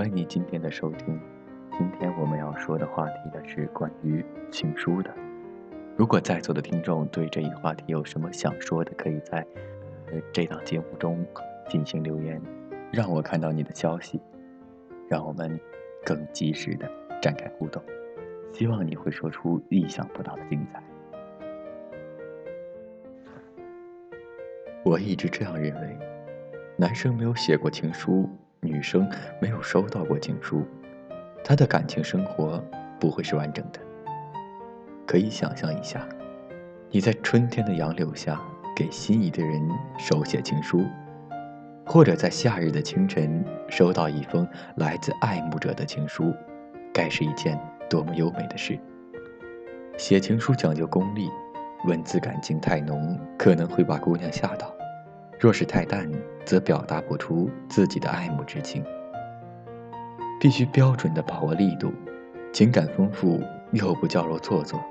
欢迎你今天的收听。今天我们要说的话题呢是关于情书的。如果在座的听众对这一话题有什么想说的，可以在这档节目中进行留言，让我看到你的消息，让我们更及时的展开互动。希望你会说出意想不到的精彩。我一直这样认为，男生没有写过情书。女生没有收到过情书，她的感情生活不会是完整的。可以想象一下，你在春天的杨柳下给心仪的人手写情书，或者在夏日的清晨收到一封来自爱慕者的情书，该是一件多么优美的事。写情书讲究功力，文字感情太浓，可能会把姑娘吓到。若是太淡，则表达不出自己的爱慕之情。必须标准的把握力度，情感丰富又不矫揉做作，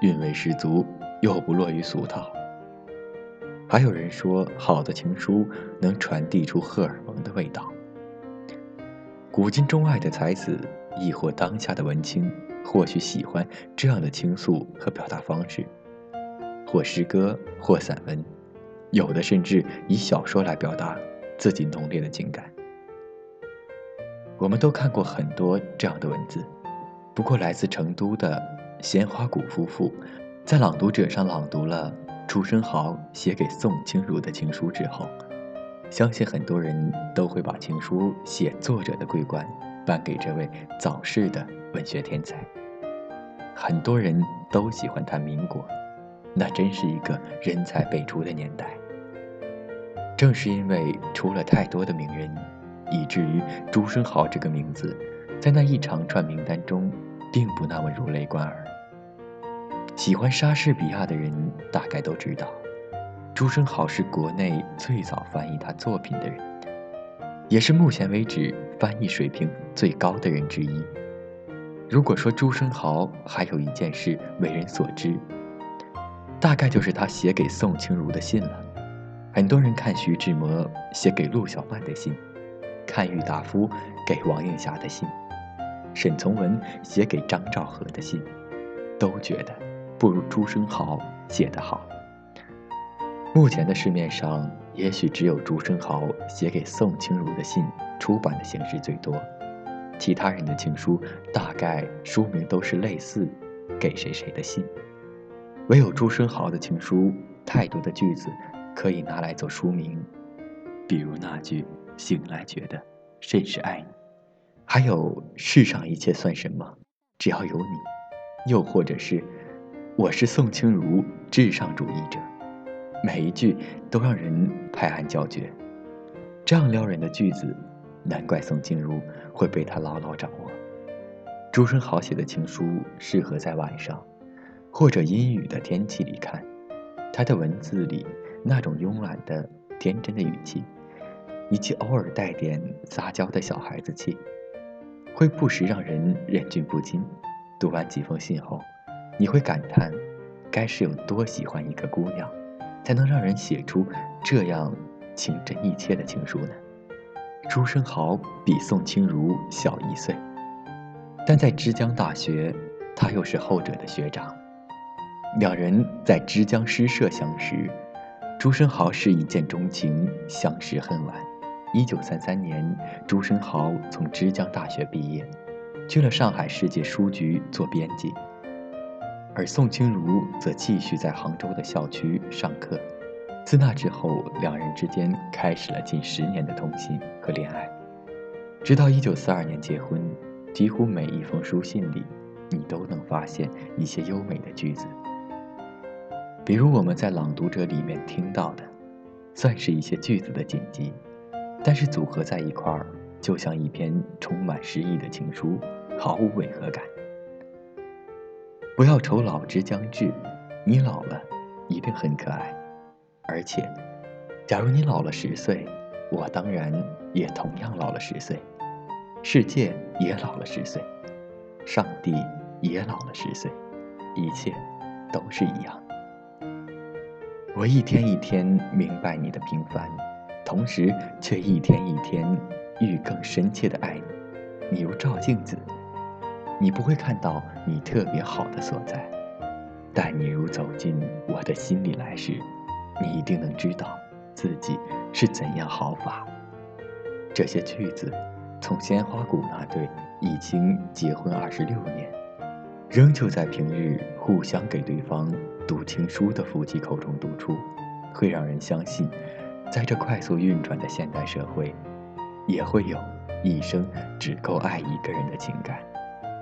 韵味十足又不落于俗套。还有人说，好的情书能传递出荷尔蒙的味道。古今中外的才子，亦或当下的文青，或许喜欢这样的倾诉和表达方式，或诗歌，或散文。有的甚至以小说来表达自己浓烈的情感。我们都看过很多这样的文字，不过来自成都的鲜花谷夫妇，在《朗读者》上朗读了朱生豪写给宋清如的情书之后，相信很多人都会把情书写作者的桂冠颁给这位早逝的文学天才。很多人都喜欢他民国。那真是一个人才辈出的年代。正是因为出了太多的名人，以至于朱生豪这个名字，在那一长串名单中，并不那么如雷贯耳。喜欢莎士比亚的人大概都知道，朱生豪是国内最早翻译他作品的人，也是目前为止翻译水平最高的人之一。如果说朱生豪还有一件事为人所知，大概就是他写给宋清如的信了。很多人看徐志摩写给陆小曼的信，看郁达夫给王映霞的信，沈从文写给张兆和的信，都觉得不如朱生豪写得好。目前的市面上，也许只有朱生豪写给宋清如的信出版的形式最多，其他人的情书大概书名都是类似“给谁谁的信”。唯有朱生豪的情书，太多的句子可以拿来做书名，比如那句“醒来觉得甚是爱你”，还有“世上一切算什么，只要有你”，又或者是“我是宋清如，至上主义者”，每一句都让人拍案叫绝。这样撩人的句子，难怪宋清如会被他牢牢掌握。朱生豪写的情书适合在晚上。或者阴雨的天气里看，他的文字里那种慵懒的、天真的语气，以及偶尔带点撒娇的小孩子气，会不时让人忍俊不禁。读完几封信后，你会感叹，该是有多喜欢一个姑娘，才能让人写出这样情真意切的情书呢？朱生豪比宋清如小一岁，但在之江大学，他又是后者的学长。两人在之江诗社相识，朱生豪是一见钟情，相识恨晚。一九三三年，朱生豪从之江大学毕业，去了上海世界书局做编辑，而宋清如则继续在杭州的校区上课。自那之后，两人之间开始了近十年的通信和恋爱，直到一九四二年结婚。几乎每一封书信里，你都能发现一些优美的句子。比如我们在《朗读者》里面听到的，算是一些句子的剪辑，但是组合在一块儿，就像一篇充满诗意的情书，毫无违和感。不要愁老之将至，你老了一定很可爱。而且，假如你老了十岁，我当然也同样老了十岁，世界也老了十岁，上帝也老了十岁，一切都是一样。我一天一天明白你的平凡，同时却一天一天愈更深切的爱你。你如照镜子，你不会看到你特别好的所在；但你如走进我的心里来时，你一定能知道自己是怎样好法。这些句子，从鲜花谷那对已经结婚二十六年，仍旧在平日互相给对方读情书的夫妻口中读出，会让人相信，在这快速运转的现代社会，也会有。一生只够爱一个人的情感，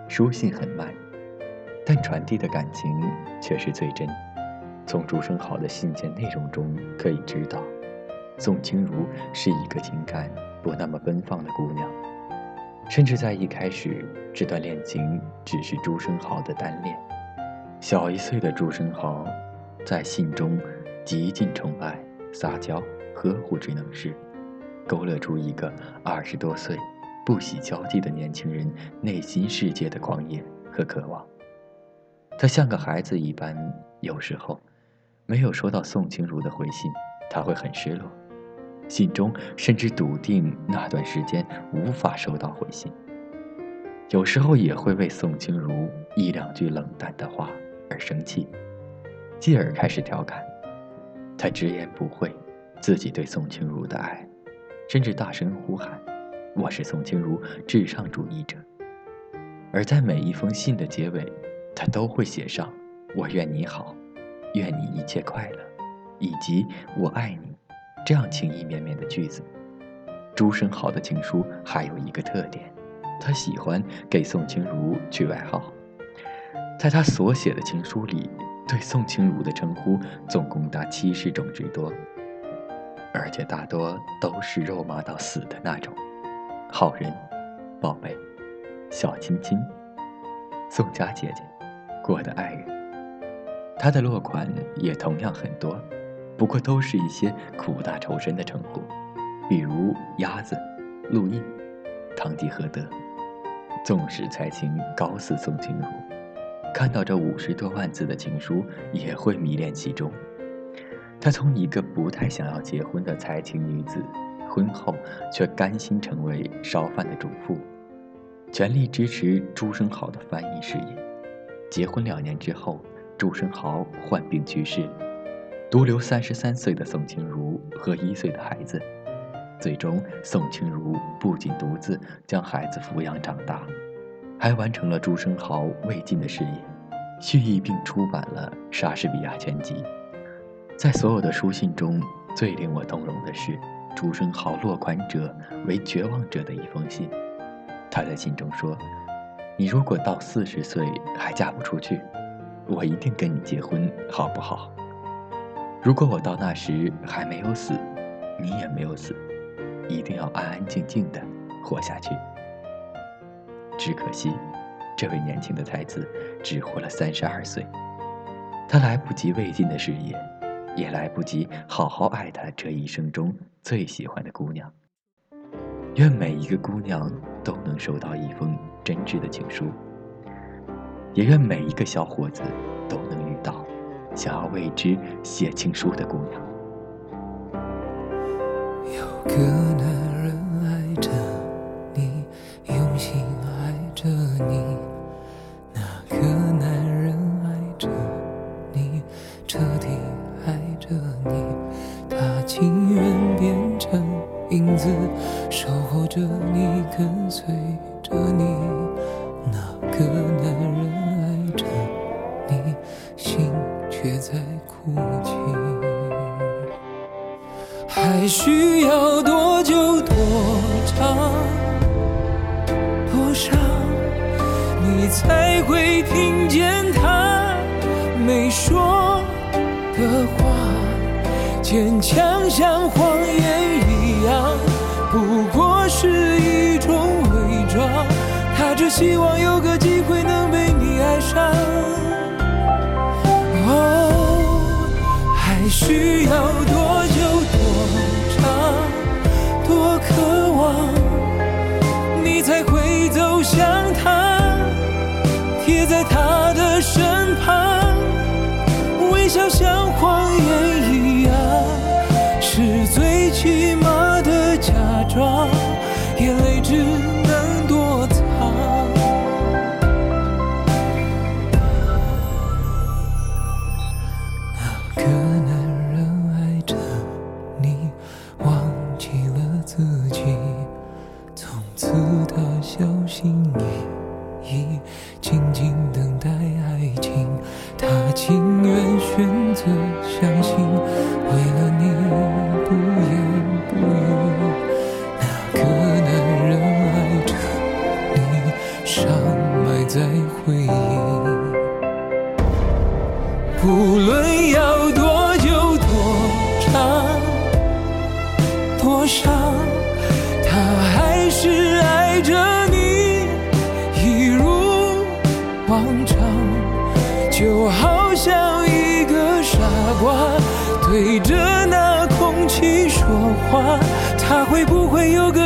书信很慢，但传递的感情却是最真。从朱生豪的信件内容中可以知道，宋清如是一个情感不那么奔放的姑娘，甚至在一开始，这段恋情只是朱生豪的单恋。小一岁的朱生豪，在信中极尽宠爱、撒娇、呵护之能事。勾勒出一个二十多岁、不喜交际的年轻人内心世界的狂野和渴望。他像个孩子一般，有时候没有收到宋清如的回信，他会很失落，信中甚至笃定那段时间无法收到回信。有时候也会为宋清如一两句冷淡的话而生气，继而开始调侃。他直言不讳自己对宋清如的爱。甚至大声呼喊：“我是宋清如至上主义者。”而在每一封信的结尾，他都会写上“我愿你好，愿你一切快乐”，以及“我爱你”这样情意绵绵的句子。朱生豪的情书还有一个特点，他喜欢给宋清如取外号。在他所写的情书里，对宋清如的称呼总共达七十种之多。而且大多都是肉麻到死的那种，好人、宝贝、小亲亲、宋家姐姐、我的爱人。他的落款也同样很多，不过都是一些苦大仇深的称呼，比如鸭子、陆毅、堂吉诃德。纵使才情高似宋清如，看到这五十多万字的情书，也会迷恋其中。她从一个不太想要结婚的才情女子，婚后却甘心成为烧饭的主妇，全力支持朱生豪的翻译事业。结婚两年之后，朱生豪患病去世，独留三十三岁的宋清如和一岁的孩子。最终，宋清如不仅独自将孩子抚养长大，还完成了朱生豪未尽的事业，续译并出版了《莎士比亚全集》。在所有的书信中，最令我动容的是朱生豪落款者为绝望者的一封信。他在信中说：“你如果到四十岁还嫁不出去，我一定跟你结婚，好不好？如果我到那时还没有死，你也没有死，一定要安安静静的活下去。”只可惜，这位年轻的才子只活了三十二岁，他来不及未尽的事业。也来不及好好爱他这一生中最喜欢的姑娘。愿每一个姑娘都能收到一封真挚的情书，也愿每一个小伙子都能遇到想要为之写情书的姑娘。有个男人爱着你，用心爱着你。影子守候着你，跟随着你，还需要多久多长多少，你才会听见他没说的话？坚强像谎言一样。不过是一种伪装，他只希望有个机会能被你爱上。哦，还需要多我。无论要多久多长多少他还是爱着你一如往常。就好像一个傻瓜对着那空气说话他会不会有个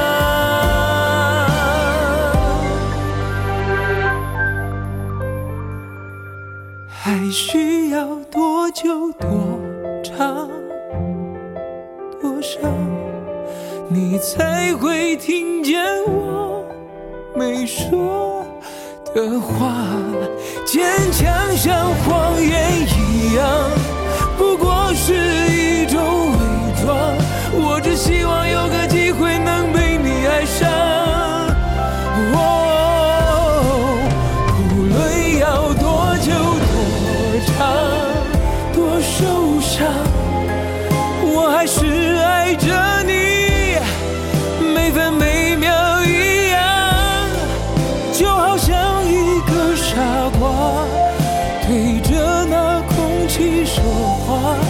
还需要多久多长多少，你才会听见我没说的话？坚强像谎言一样，不过是一种伪装。我只希望空